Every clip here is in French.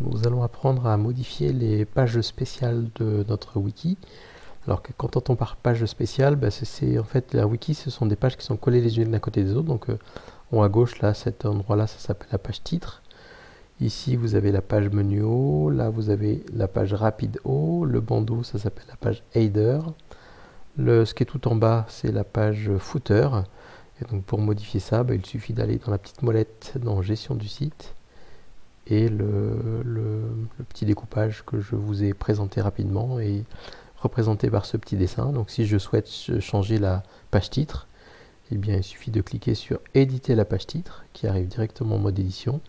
nous allons apprendre à modifier les pages spéciales de notre wiki. Alors quand on entend par page spéciale, bah, c'est en fait la wiki, ce sont des pages qui sont collées les unes à côté des autres. Donc euh, en à gauche là, cet endroit-là, ça s'appelle la page titre. Ici, vous avez la page menu haut. Là, vous avez la page rapide haut. Le bandeau, ça s'appelle la page header. Ce qui est tout en bas, c'est la page footer. Et donc pour modifier ça, bah, il suffit d'aller dans la petite molette dans gestion du site et le, petit découpage que je vous ai présenté rapidement est représenté par ce petit dessin. Donc si je souhaite changer la page titre, eh bien il suffit de cliquer sur éditer la page titre qui arrive directement en mode édition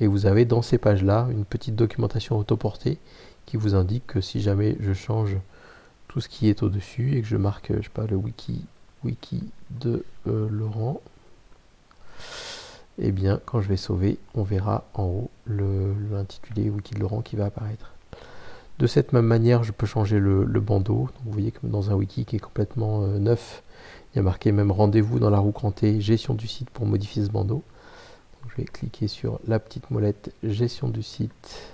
et vous avez dans ces pages là une petite documentation autoportée qui vous indique que si jamais je change tout ce qui est au dessus et que je marque je sais pas le wiki wiki de euh, Laurent et eh bien quand je vais sauver, on verra en haut l'intitulé Wiki de Laurent qui va apparaître. De cette même manière, je peux changer le, bandeau. vous voyez que dans un wiki qui est complètement euh, neuf, il y a marqué même rendez-vous dans la roue crantée, gestion du site pour modifier ce bandeau. je vais cliquer sur la petite molette gestion du site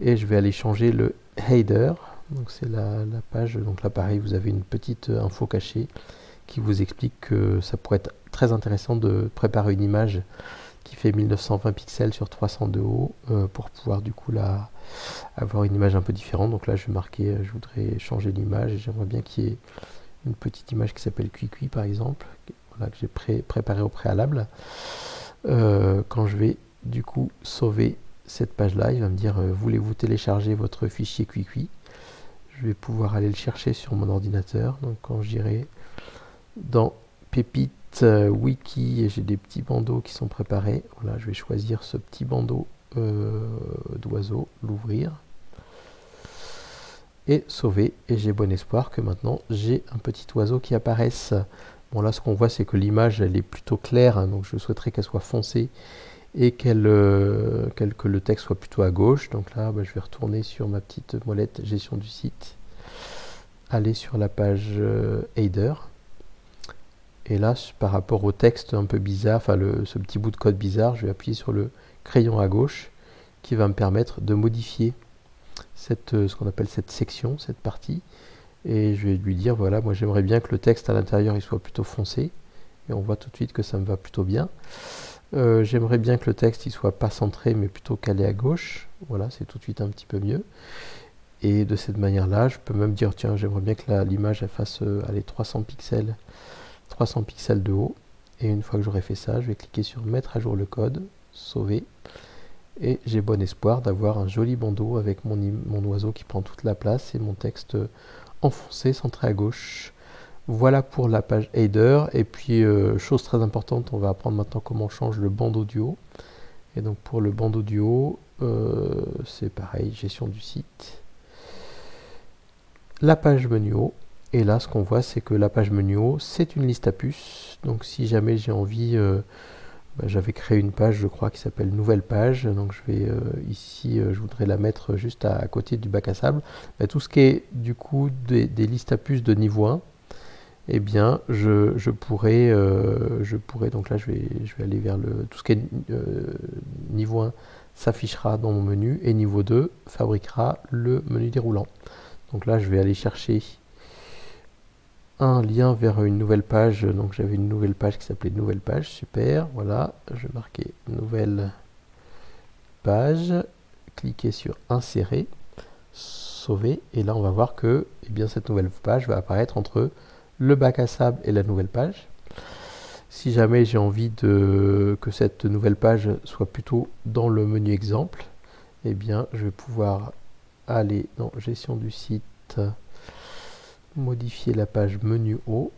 et je vais aller changer le header. C'est la, la, page. Donc là pareil, vous avez une petite euh, info cachée qui vous explique que ça pourrait être très intéressant de préparer une image qui fait 1920 pixels sur 300 de haut euh, pour pouvoir du coup là avoir une image un peu différente. Donc là je vais marquer, euh, je voudrais changer l'image et j'aimerais bien qu'il y ait une petite image qui s'appelle QuiQui par exemple, voilà, que j'ai pré préparé au préalable. Euh, quand je vais du coup sauver cette page là, il va me dire voulez-vous télécharger votre fichier QuiQui Je vais pouvoir aller le chercher sur mon ordinateur. Donc quand j'irai dans Pépite euh, wiki et j'ai des petits bandeaux qui sont préparés. Voilà, je vais choisir ce petit bandeau euh, d'oiseau, l'ouvrir et sauver. Et j'ai bon espoir que maintenant j'ai un petit oiseau qui apparaisse. Bon là ce qu'on voit c'est que l'image elle est plutôt claire, hein, donc je souhaiterais qu'elle soit foncée et euh, qu'elle, que le texte soit plutôt à gauche. Donc là bah, je vais retourner sur ma petite molette gestion du site, aller sur la page header et là, par rapport au texte un peu bizarre, enfin ce petit bout de code bizarre, je vais appuyer sur le crayon à gauche qui va me permettre de modifier euh, ce qu'on appelle cette section, cette partie. Et je vais lui dire, voilà, moi j'aimerais bien que le texte à l'intérieur il soit plutôt foncé. Et on voit tout de suite que ça me va plutôt bien. Euh, j'aimerais bien que le texte il soit pas centré mais plutôt calé à gauche. Voilà, c'est tout de suite un petit peu mieux. Et de cette manière-là, je peux même dire, tiens, j'aimerais bien que l'image fasse euh, aller 300 pixels 300 pixels de haut. Et une fois que j'aurai fait ça, je vais cliquer sur mettre à jour le code, sauver. Et j'ai bon espoir d'avoir un joli bandeau avec mon, mon oiseau qui prend toute la place et mon texte enfoncé, centré à gauche. Voilà pour la page header. Et puis, euh, chose très importante, on va apprendre maintenant comment on change le bandeau du haut. Et donc pour le bandeau du haut, euh, c'est pareil, gestion du site. La page menu haut, et là, ce qu'on voit, c'est que la page menu haut, c'est une liste à puces. Donc si jamais j'ai envie, euh, bah, j'avais créé une page, je crois, qui s'appelle Nouvelle page. Donc je vais euh, ici, euh, je voudrais la mettre juste à, côté du bac à sable. Bah, tout ce qui est du coup des, listes à puces de niveau 1, eh bien, je, pourrais, donc là, je vais, je vais aller vers le, tout ce qui est niveau 1 s'affichera dans mon menu et niveau 2 fabriquera le menu déroulant. Donc là, je vais aller chercher un lien vers une nouvelle page. Donc j'avais une nouvelle page qui s'appelait Nouvelle page. Super. Voilà. Je vais marquer Nouvelle page. Cliquer sur Insérer. Sauver. Et là, on va voir que eh bien, cette nouvelle page va apparaître entre le bac à sable et la nouvelle page. Si jamais j'ai envie que cette nouvelle page soit plutôt dans le menu exemple, eh bien, je vais pouvoir aller dans Gestion du site modifier la page menu haut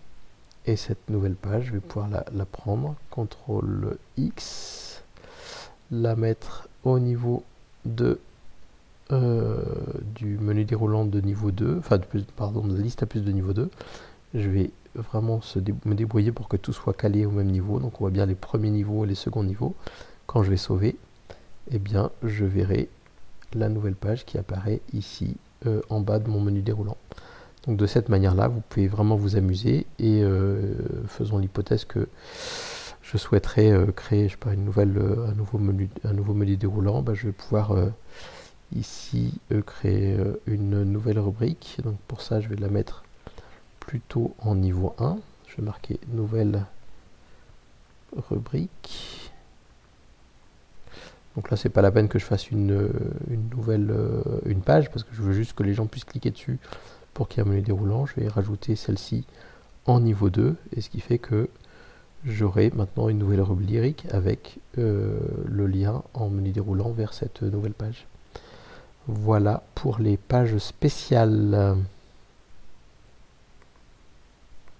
et cette nouvelle page, je vais pouvoir la, prendre, CTRL X, la mettre au niveau de euh, du menu déroulant de niveau 2, enfin pardon, de la liste à plus de niveau 2. Je vais vraiment me débrouiller pour que tout soit calé au même niveau. Donc on voit bien les premiers niveaux et les seconds niveaux. Quand je vais sauver, eh bien je verrai la nouvelle page qui apparaît ici euh, en bas de mon menu déroulant. Donc de cette manière-là, vous pouvez vraiment vous amuser et euh, faisons l'hypothèse que je souhaiterais créer je une nouvelle, un, nouveau menu, un nouveau menu déroulant, bah, je vais pouvoir ici créer une nouvelle rubrique. Donc pour ça, je vais la mettre plutôt en niveau 1. Je vais marquer nouvelle rubrique. Donc là, c'est pas la peine que je fasse une, nouvelle une page parce que je veux juste que les gens puissent cliquer dessus pour qu'il y ait un menu déroulant. Je vais rajouter celle-ci en niveau 2 et ce qui fait que j'aurai maintenant une nouvelle rubrique avec euh, le lien en menu déroulant vers cette nouvelle page. Voilà pour les pages spéciales.